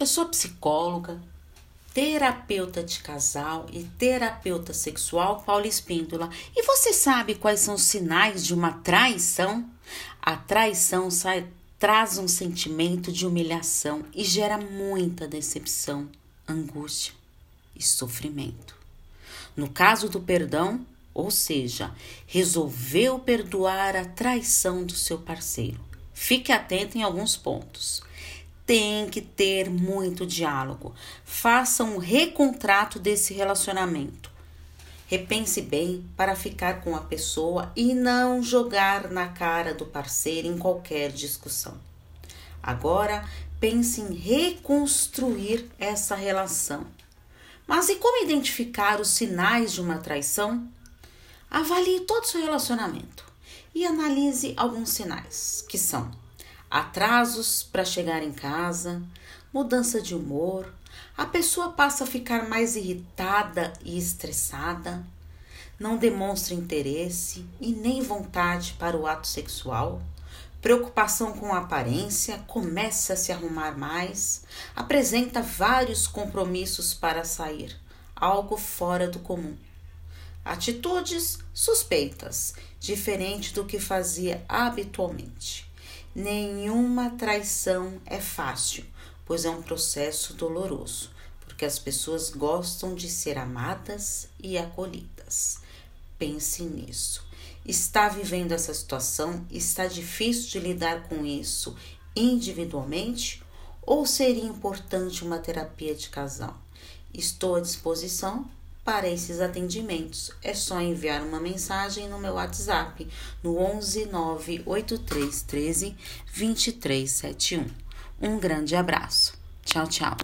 Eu sou psicóloga, terapeuta de casal e terapeuta sexual Paula Espíndola. E você sabe quais são os sinais de uma traição? A traição sai, traz um sentimento de humilhação e gera muita decepção, angústia e sofrimento. No caso do perdão, ou seja, resolveu perdoar a traição do seu parceiro. Fique atento em alguns pontos tem que ter muito diálogo. Faça um recontrato desse relacionamento. Repense bem para ficar com a pessoa e não jogar na cara do parceiro em qualquer discussão. Agora, pense em reconstruir essa relação. Mas e como identificar os sinais de uma traição? Avalie todo o seu relacionamento e analise alguns sinais, que são atrasos para chegar em casa, mudança de humor, a pessoa passa a ficar mais irritada e estressada, não demonstra interesse e nem vontade para o ato sexual, preocupação com a aparência, começa a se arrumar mais, apresenta vários compromissos para sair, algo fora do comum. Atitudes suspeitas, diferente do que fazia habitualmente. Nenhuma traição é fácil, pois é um processo doloroso, porque as pessoas gostam de ser amadas e acolhidas. Pense nisso. Está vivendo essa situação? Está difícil de lidar com isso individualmente? Ou seria importante uma terapia de casal? Estou à disposição para esses atendimentos, é só enviar uma mensagem no meu WhatsApp no 11 983 13 2371. Um grande abraço. Tchau, tchau.